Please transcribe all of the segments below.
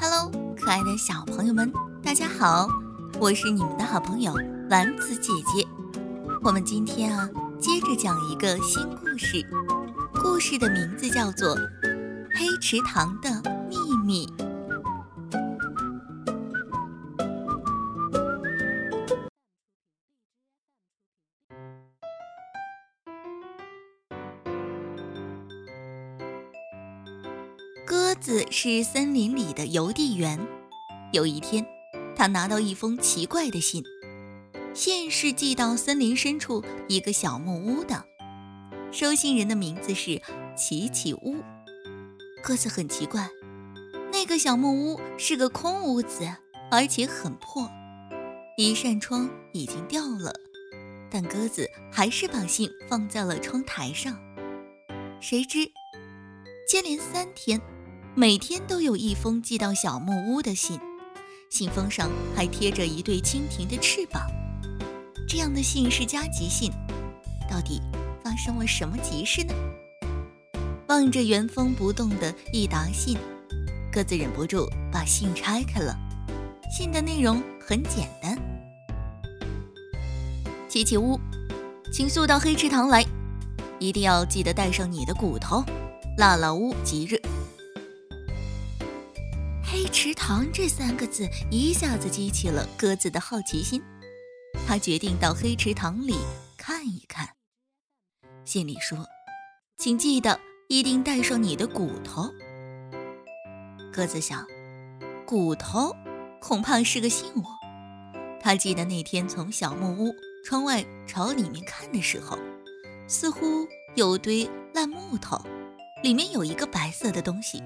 Hello，可爱的小朋友们，大家好，我是你们的好朋友丸子姐姐。我们今天啊，接着讲一个新故事，故事的名字叫做《黑池塘的秘密》。子是森林里的邮递员。有一天，他拿到一封奇怪的信，信是寄到森林深处一个小木屋的，收信人的名字是奇奇屋。鸽子很奇怪，那个小木屋是个空屋子，而且很破，一扇窗已经掉了，但鸽子还是把信放在了窗台上。谁知，接连三天。每天都有一封寄到小木屋的信，信封上还贴着一对蜻蜓的翅膀。这样的信是加急信，到底发生了什么急事呢？望着原封不动的一沓信，鸽子忍不住把信拆开了。信的内容很简单：奇奇屋，请速到黑池塘来，一定要记得带上你的骨头。辣辣屋吉日。池塘这三个字一下子激起了鸽子的好奇心，他决定到黑池塘里看一看。信里说：“请记得一定带上你的骨头。”鸽子想，骨头恐怕是个信物。他记得那天从小木屋窗外朝里面看的时候，似乎有堆烂木头，里面有一个白色的东西。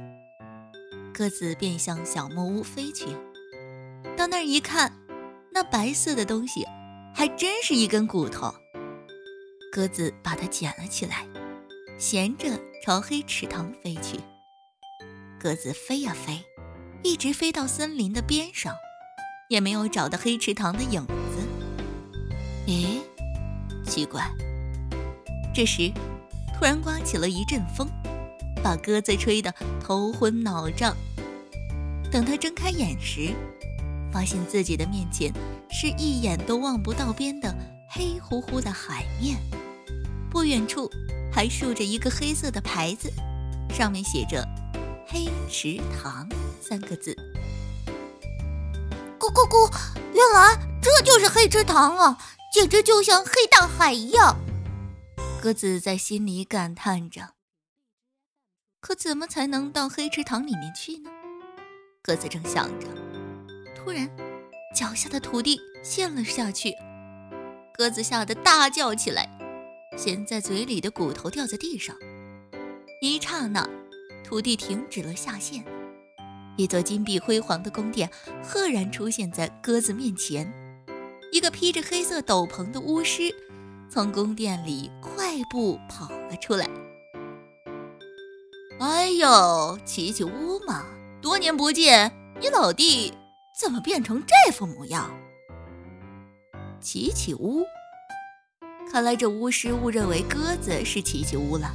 鸽子便向小木屋飞去，到那儿一看，那白色的东西还真是一根骨头。鸽子把它捡了起来，衔着朝黑池塘飞去。鸽子飞呀飞，一直飞到森林的边上，也没有找到黑池塘的影子。咦，奇怪！这时，突然刮起了一阵风。把鸽子吹得头昏脑胀。等他睁开眼时，发现自己的面前是一眼都望不到边的黑乎乎的海面。不远处还竖着一个黑色的牌子，上面写着“黑池塘”三个字。咕咕咕！原来这就是黑池塘啊，简直就像黑大海一样。鸽子在心里感叹着。可怎么才能到黑池塘里面去呢？鸽子正想着，突然脚下的土地陷了下去，鸽子吓得大叫起来，衔在嘴里的骨头掉在地上。一刹那，土地停止了下陷，一座金碧辉煌的宫殿赫然出现在鸽子面前。一个披着黑色斗篷的巫师从宫殿里快步跑了出来。哎呦，奇奇屋嘛，多年不见，你老弟怎么变成这副模样？奇奇屋，看来这巫师误认为鸽子是奇奇屋了，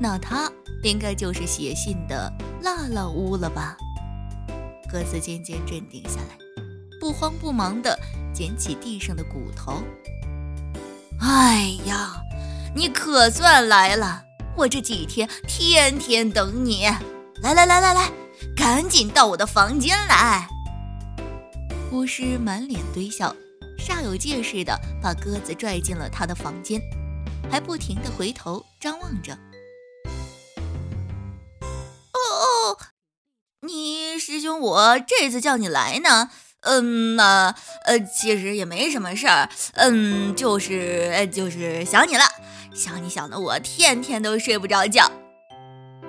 那他应该就是写信的辣辣屋了吧？鸽子渐渐镇定下来，不慌不忙地捡起地上的骨头。哎呀，你可算来了！我这几天天天等你，来来来来来，赶紧到我的房间来。巫师满脸堆笑，煞有介事的把鸽子拽进了他的房间，还不停的回头张望着。哦哦，你师兄，我这次叫你来呢，嗯那呃，其实也没什么事儿，嗯，就是就是想你了。想你想的我天天都睡不着觉。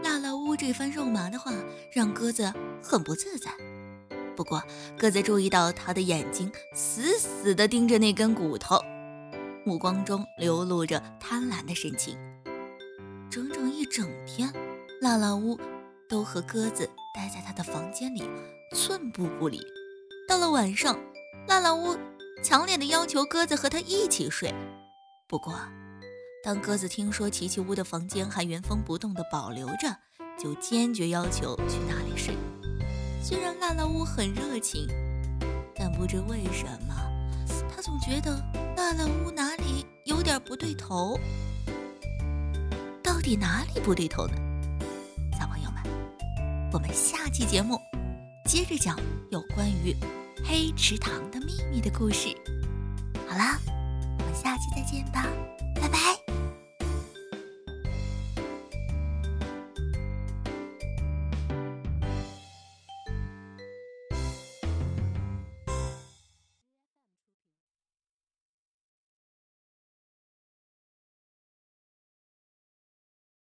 辣辣乌这番肉麻的话让鸽子很不自在。不过鸽子注意到他的眼睛死死地盯着那根骨头，目光中流露着贪婪的神情。整整一整天，辣辣屋都和鸽子待在他的房间里，寸步不离。到了晚上，辣辣屋强烈的要求鸽子和他一起睡。不过。当鸽子听说琪琪屋的房间还原封不动地保留着，就坚决要求去那里睡。虽然辣辣屋很热情，但不知为什么，他总觉得辣辣屋哪里有点不对头。到底哪里不对头呢？小朋友们，我们下期节目接着讲有关于黑池塘的秘密的故事。好啦，我们下期再见吧，拜拜。